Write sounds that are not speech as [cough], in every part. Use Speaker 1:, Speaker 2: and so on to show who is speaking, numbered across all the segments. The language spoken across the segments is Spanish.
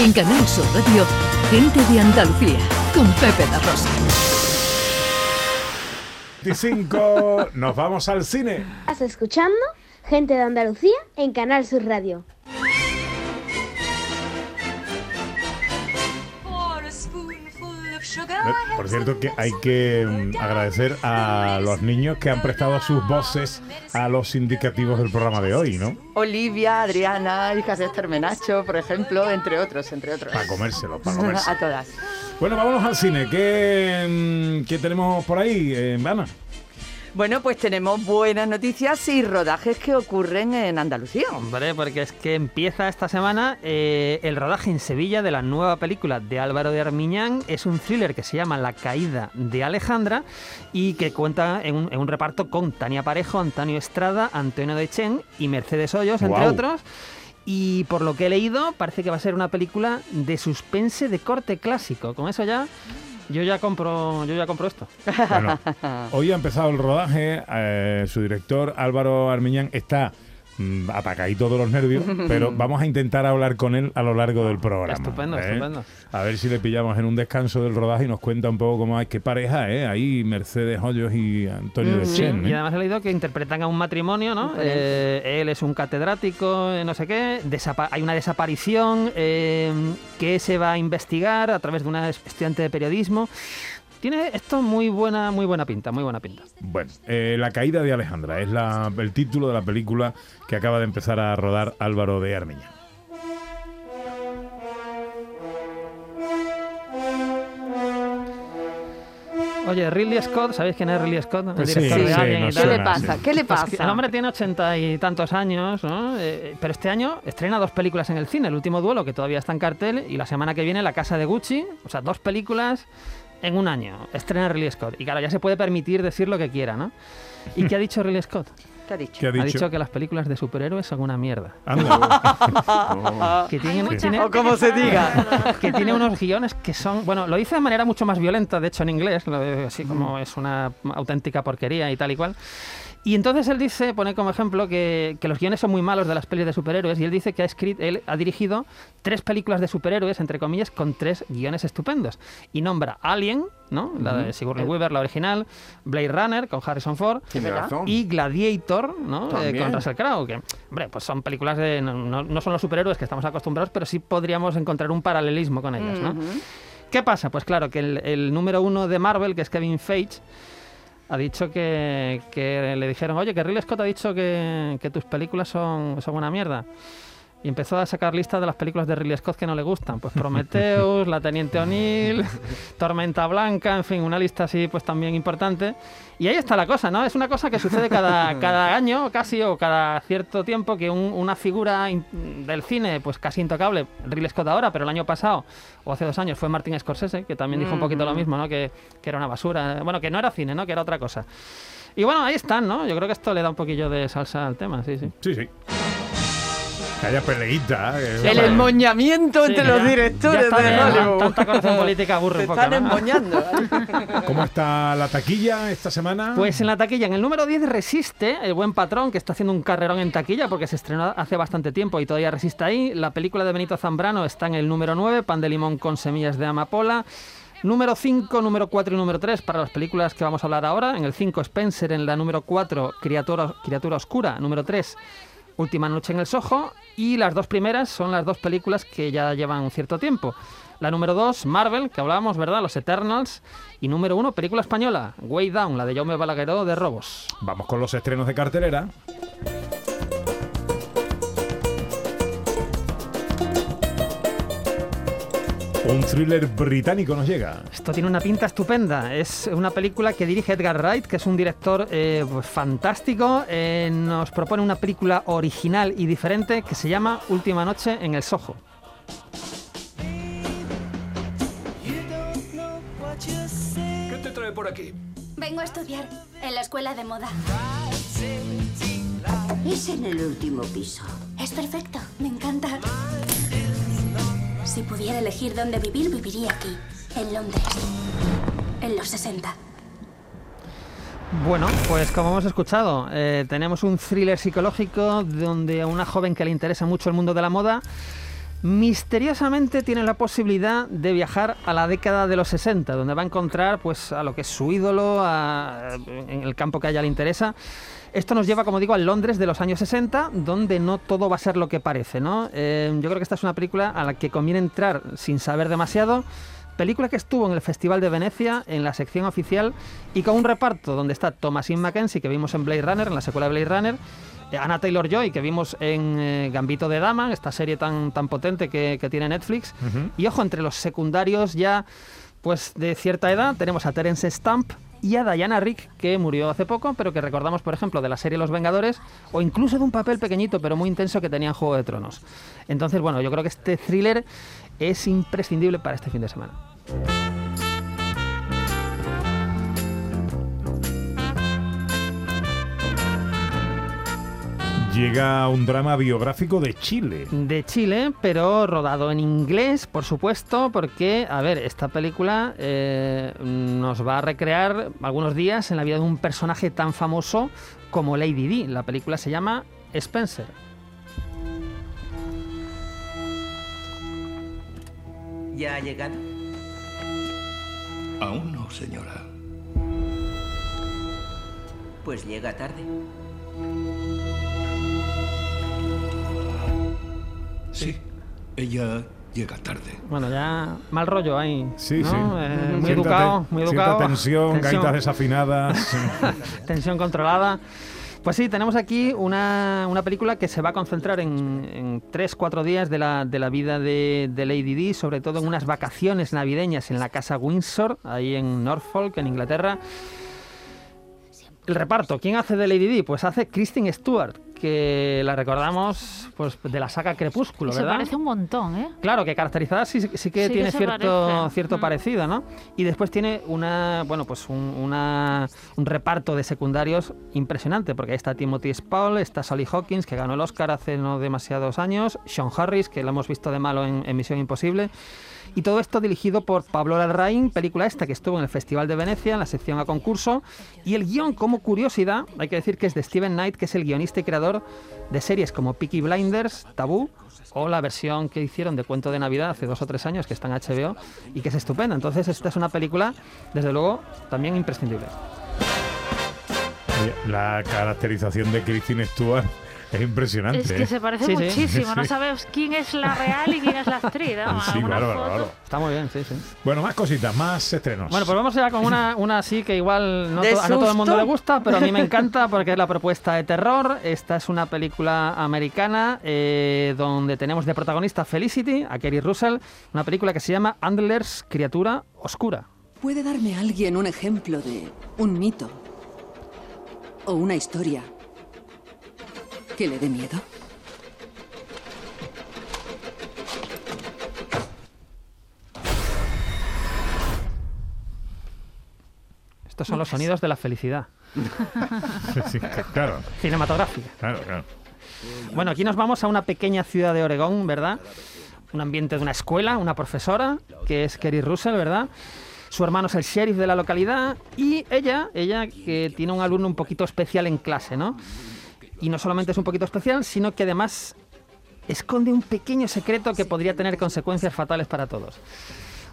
Speaker 1: En Canal Sur Radio, Gente de Andalucía, con Pepe La Rosa.
Speaker 2: 25, nos vamos al cine.
Speaker 3: Estás escuchando Gente de Andalucía en Canal Sur Radio.
Speaker 2: Por cierto, que hay que mm, agradecer a los niños que han prestado sus voces a los indicativos del programa de hoy, ¿no?
Speaker 4: Olivia, Adriana, hijas de Esther Menacho, por ejemplo, entre otros, entre otros.
Speaker 2: Para comérselo, para [laughs] comérselo.
Speaker 4: a todas.
Speaker 2: Bueno, vámonos al cine. ¿Qué, mm, qué tenemos por ahí, eh, Ana?
Speaker 4: Bueno, pues tenemos buenas noticias y rodajes que ocurren en Andalucía.
Speaker 5: Hombre, porque es que empieza esta semana eh, el rodaje en Sevilla de la nueva película de Álvaro de Armiñán. Es un thriller que se llama La caída de Alejandra y que cuenta en un, en un reparto con Tania Parejo, Antonio Estrada, Antonio de Chen y Mercedes Hoyos, entre otros. Y por lo que he leído, parece que va a ser una película de suspense de corte clásico. Con eso ya, yo ya compro, yo ya compro esto.
Speaker 2: Bueno, [laughs] hoy ha empezado el rodaje. eh, su director, Álvaro Armiñán, está mm, atacadito de los nervios, pero [laughs] vamos a intentar hablar con él a lo largo del programa.
Speaker 5: Estupendo,
Speaker 2: ¿eh?
Speaker 5: estupendo.
Speaker 2: A ver si le pillamos en un descanso del rodaje y nos cuenta un poco cómo hay qué pareja, ¿eh? Ahí Mercedes Hoyos y Antonio de
Speaker 5: Sí,
Speaker 2: Chen, ¿eh?
Speaker 5: y además he leído que interpretan a un matrimonio, ¿no? Eh, él es un catedrático, no sé qué, desapa- hay una desaparición eh, que se va a investigar a través de una estudiante de periodismo. Tiene esto muy buena, muy buena pinta, muy buena pinta.
Speaker 2: Bueno, eh, La caída de Alejandra es la- el título de la película que acaba de empezar a rodar Álvaro de Armiñán.
Speaker 5: Oye, Ridley Scott, ¿sabéis quién es Ridley Scott? El
Speaker 2: Pues sí,
Speaker 5: director de
Speaker 2: sí,
Speaker 5: Alien y tal.
Speaker 4: ¿Qué le pasa?
Speaker 2: sí.
Speaker 4: ¿Qué le
Speaker 5: Pues
Speaker 4: pasa?
Speaker 5: el hombre tiene ochenta y tantos años, ¿no? Eh, pero este año estrena dos películas en el cine. El último duelo, que todavía está en cartel, y la semana que viene La Casa de Gucci. O sea, dos películas en un año. Estrena Ridley Scott. Y claro, ya se puede permitir decir lo que quiera, ¿no? ¿Y qué ha dicho Ridley Scott?
Speaker 4: ¿Qué ha dicho?
Speaker 2: ¿Qué ha dicho?
Speaker 5: Ha dicho que las películas de superhéroes son una mierda.
Speaker 2: Anda. [laughs]
Speaker 5: Que tiene,
Speaker 3: mucha
Speaker 5: tiene-
Speaker 4: O como se diga.
Speaker 5: que tiene unos guiones que son, bueno, lo dice de manera mucho más violenta, de hecho en inglés, lo- así como es una auténtica porquería y tal y cual. Y entonces él dice, pone como ejemplo que, que los guiones son muy malos de las pelis de superhéroes y él dice que ha escrito, él ha dirigido tres películas de superhéroes, entre comillas, con tres guiones estupendos. Y nombra Alien, ¿no? La de Sigourney Weaver, la original, Blade Runner con Harrison Ford
Speaker 4: Tiene razón.
Speaker 5: y Gladiator, ¿no? Eh, con Russell Crowe, que, hombre, pues son películas de... No, no- no son los superhéroes que estamos acostumbrados, pero sí podríamos encontrar un paralelismo con ellas, ¿no? ¿Qué pasa? Pues claro, que el, el número uno de Marvel, que es Kevin Feige, ha dicho que, que le dijeron, oye, que Ridley Scott ha dicho que, que tus películas son, son una mierda. Y empezó a sacar listas de las películas de Ridley Scott que no le gustan. Pues Prometheus, La Teniente O'Neill, Tormenta Blanca, en fin, una lista así pues también importante. Y ahí está la cosa, ¿no? Es una cosa que sucede cada, [laughs] cada año casi o cada cierto tiempo que un- una figura del cine pues casi intocable, Ridley Scott ahora, pero el año pasado o hace dos años fue Martin Scorsese, que también dijo un poquito lo mismo, ¿no? Que, que era una basura. Bueno, que no era cine, ¿no? Que era otra cosa. Y bueno, ahí están, ¿no? Yo creo que esto le da un poquillo de salsa al tema, sí, sí.
Speaker 2: Sí, sí. Que haya peleita. que-
Speaker 4: El
Speaker 5: Sí,
Speaker 4: entre
Speaker 5: ya-
Speaker 4: los directores de Hollywood.
Speaker 5: Tanta corrección política [laughs] aburre
Speaker 4: Se
Speaker 5: un poco,
Speaker 4: están
Speaker 5: ¿no?
Speaker 4: emmoñando. [laughs]
Speaker 2: ¿Cómo está la taquilla esta semana?
Speaker 5: Pues en la taquilla, en el número 10 resiste El Buen Patrón, que está haciendo un carrerón en taquilla porque se estrenó hace bastante tiempo y todavía resiste ahí. La película de Benito Zambrano está en el número 9, Pan de Limón con Semillas de Amapola. Número 5, número 4 y número 3 para las películas que vamos a hablar ahora. En el 5, Spencer. En la número 4, Criatura, Criatura Oscura. Número 3, Última Noche en el Soho. Y las dos primeras son las dos películas que ya llevan un cierto tiempo. La número 2, Marvel, que hablábamos, ¿verdad? Los Eternals. Y número 1, película española, Way Down, la de Jaume Balagueró de Robos.
Speaker 2: Vamos con los estrenos de cartelera. Un thriller británico nos llega.
Speaker 5: Esto tiene una pinta estupenda. Es una película que dirige Edgar Wright, que es un director eh, pues, fantástico. Eh, nos propone una película original y diferente que se llama Última Noche en el Soho.
Speaker 6: ¿Qué te trae por aquí?
Speaker 7: Vengo a estudiar en la escuela de moda.
Speaker 8: Es en el último piso.
Speaker 7: Es perfecto, me encanta. Si pudiera elegir dónde vivir, viviría aquí, en Londres, en los 60.
Speaker 5: Bueno, pues como hemos escuchado, eh, tenemos un thriller psicológico donde a una joven que le interesa mucho el mundo de la moda misteriosamente tiene la posibilidad de viajar a la década de los 60, donde va a encontrar pues, a lo que es su ídolo, en el campo que a ella le interesa. Esto nos lleva, como digo, al Londres de los años 60, donde no todo va a ser lo que parece. ¿no? Eh, yo creo que esta es una película a la que conviene entrar sin saber demasiado. Película que estuvo en el Festival de Venecia, en la sección oficial, y con un reparto donde está Thomasin Mackenzie, que vimos en Blade Runner, en la secuela de Blade Runner, eh, Anna Taylor Joy, que vimos en eh, Gambito de Dama, esta serie tan, tan potente que, que tiene Netflix. Y ojo, entre los secundarios ya pues de cierta edad tenemos a Terence Stamp y a Diana Rick, que murió hace poco, pero que recordamos, por ejemplo, de la serie Los Vengadores, o incluso de un papel pequeñito pero muy intenso que tenía en Juego de Tronos. Entonces, bueno, yo creo que este thriller es imprescindible para este fin de semana.
Speaker 2: Llega un drama biográfico de Chile.
Speaker 5: de Chile, pero rodado en inglés, por supuesto, porque, a ver, esta película eh, nos va a recrear algunos días en la vida de un personaje tan famoso como Lady Di. La película se llama Spencer.
Speaker 9: ¿Ya ha llegado?
Speaker 6: Aún no, señora.
Speaker 9: Pues llega tarde.
Speaker 6: Sí, ella llega tarde.
Speaker 5: Bueno, ya mal rollo ahí.
Speaker 2: Sí,
Speaker 5: ¿no?
Speaker 2: sí.
Speaker 5: Eh, muy
Speaker 2: Cierta
Speaker 5: educado, muy
Speaker 2: cierta
Speaker 5: educado.
Speaker 2: tensión, gaitas desafinadas. [laughs]
Speaker 5: tensión controlada. Pues sí, tenemos aquí una, una película que se va a concentrar en, en tres, cuatro días de la, de la vida de, Lady Di, sobre todo en unas vacaciones navideñas en la casa Windsor, ahí en Norfolk, en Inglaterra. El reparto, ¿quién hace de Lady Di? Pues hace Kristen Stewart, que la recordamos pues, de la saga Crepúsculo,
Speaker 10: Se
Speaker 5: ¿verdad?
Speaker 10: parece un montón, ¿eh?
Speaker 5: Claro, que caracterizada sí, sí que
Speaker 10: Sí que
Speaker 5: tiene
Speaker 10: se
Speaker 5: cierto,
Speaker 10: parece.
Speaker 5: cierto
Speaker 10: Mm.
Speaker 5: parecido, ¿no? Y después tiene una, bueno, pues un, una- un reparto de secundarios impresionante, porque ahí está Timothy Spall, está Sally Hawkins, que ganó el Oscar hace no demasiados años, Sean Harris, que lo hemos visto de malo en, en Misión Imposible. Y todo esto dirigido por Pablo Larraín, película esta que estuvo en el Festival de Venecia, en la sección a concurso. Y el guion, como curiosidad, hay que decir que es de Steven Knight, que es el guionista y creador de series como Peaky Blinders, Tabú, o la versión que hicieron de Cuento de Navidad hace dos o tres años, que está en HBO, y que es estupenda. Entonces, esta es una película, desde luego, también imprescindible.
Speaker 2: La caracterización de Christine Stewart es impresionante.
Speaker 10: Es que
Speaker 2: ¿eh?
Speaker 10: se parece
Speaker 5: Sí, sí.
Speaker 10: muchísimo. No sabes quién es la real y quién es la actriz. ¿no?
Speaker 2: Sí, claro, claro.
Speaker 5: Está muy bien, sí, sí.
Speaker 2: Bueno, más cositas, más estrenos.
Speaker 5: Bueno, pues vamos ya con una, una así que igual no,
Speaker 4: ¿De
Speaker 5: to- a no todo el mundo le gusta, pero a mí me [laughs] encanta porque es la propuesta de terror. Esta es una película americana eh, donde tenemos de protagonista Felicity, a Kerry Russell, una película que se llama Andler's Criatura Oscura.
Speaker 11: ¿Puede darme alguien un ejemplo de un mito o una historia que le dé miedo?
Speaker 5: Estos son los sonidos de la felicidad [laughs]
Speaker 2: Sí, claro,
Speaker 5: cinematográfica.
Speaker 2: claro, claro.
Speaker 5: Bueno, aquí nos vamos a una pequeña ciudad de Oregón, ¿verdad? Un ambiente de una escuela, una profesora, que es Kerry Russell, ¿verdad? Su hermano es el sheriff de la localidad y ella, ella que tiene un alumno un poquito especial en clase, ¿no? Y no solamente es un poquito especial, sino que además esconde un pequeño secreto que podría tener consecuencias fatales para todos.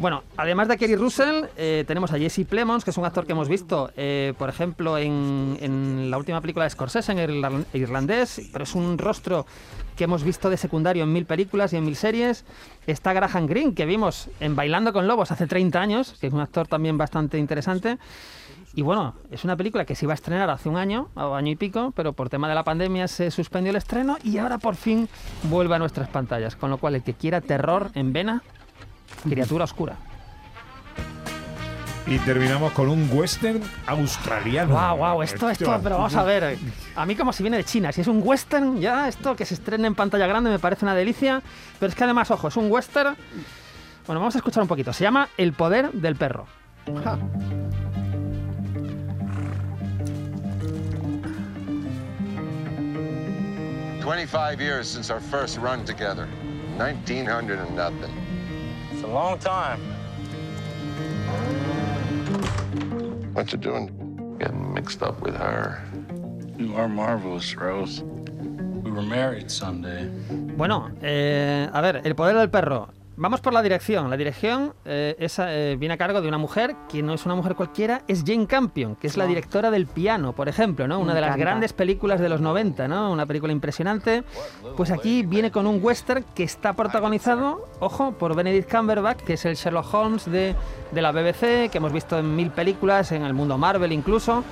Speaker 5: Bueno, además de Kerry Russell, eh, tenemos a Jesse Plemons, que es un actor que hemos visto, eh, por ejemplo, en, la última película de Scorsese, en el irlan- irlandés, pero es un rostro que hemos visto de secundario en mil películas y en mil series. Está Graham Greene, que vimos en Bailando con Lobos hace 30 años, que es un actor también bastante interesante. Y bueno, es una película que se iba a estrenar hace un año, año y pico, pero por tema de la pandemia se suspendió el estreno y ahora por fin vuelve a nuestras pantallas. Con lo cual, el que quiera terror en vena, criatura oscura.
Speaker 2: Y terminamos con un western australiano.
Speaker 5: Wow, wow, esto, esto, pero vamos a ver. A mí como si viene de China, si es un western, ya esto que se estrene en pantalla grande me parece una delicia, pero es que además, ojo, es un western. Bueno, vamos a escuchar un poquito. Se llama El poder del perro. Ja.
Speaker 12: 25 years since our first run together. 1900 and nothing.
Speaker 13: It's a long time.
Speaker 12: What you doing? Getting mixed up with her.
Speaker 13: You are marvelous, Rose. We were married someday.
Speaker 5: Bueno, eh, a ver, el poder del perro. Vamos por la dirección. La dirección eh, eh, viene a cargo de una mujer que no es una mujer cualquiera, es Jane Campion, que es la directora del piano, por ejemplo, ¿no? Una de las grandes películas de los 90, ¿no? Una película impresionante. Pues aquí viene con un western que está protagonizado, ojo, por Benedict Cumberbatch, que es el Sherlock Holmes de, de la BBC, que hemos visto en mil películas, en el mundo Marvel incluso.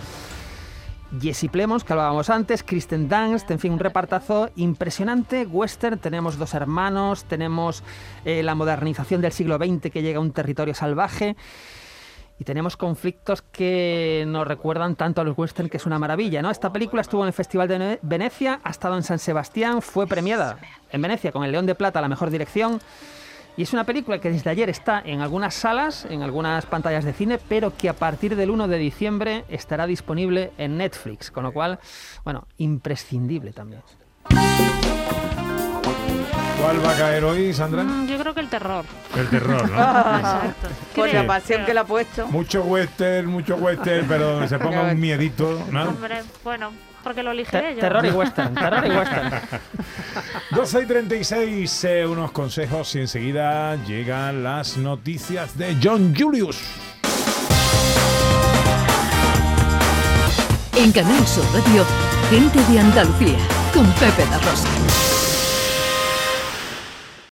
Speaker 5: Jesse Plemons, que hablábamos antes, Kristen Dunst, en fin, un repartazo impresionante, western, tenemos dos hermanos, tenemos eh, la modernización del siglo XX que llega a un territorio salvaje y tenemos conflictos que nos recuerdan tanto a los western que es una maravilla, ¿no? Esta película estuvo en el Festival de Ne- Venecia, ha estado en San Sebastián, fue premiada en Venecia con el León de Plata la mejor dirección. Y es una película que desde ayer está en algunas salas, en algunas pantallas de cine, pero que a partir del 1 de diciembre estará disponible en Netflix, con lo cual, bueno, imprescindible también.
Speaker 2: ¿Cuál va a caer hoy, Sandra?
Speaker 10: Mm, yo creo que el terror.
Speaker 2: El terror, ¿no? [laughs]
Speaker 10: Exacto.
Speaker 4: Por la pasión que le ha puesto.
Speaker 2: Mucho western, mucho western, pero donde se ponga un miedito, ¿no?
Speaker 10: Hombre, bueno, porque lo
Speaker 5: Te-
Speaker 10: elegiré yo.
Speaker 5: terror y western, terror y western. [laughs]
Speaker 2: 12 y 36, eh, unos consejos y enseguida llegan las noticias de John Julius.
Speaker 1: En Canal Sur Radio, gente de Andalucía, con Pepe La Rosa.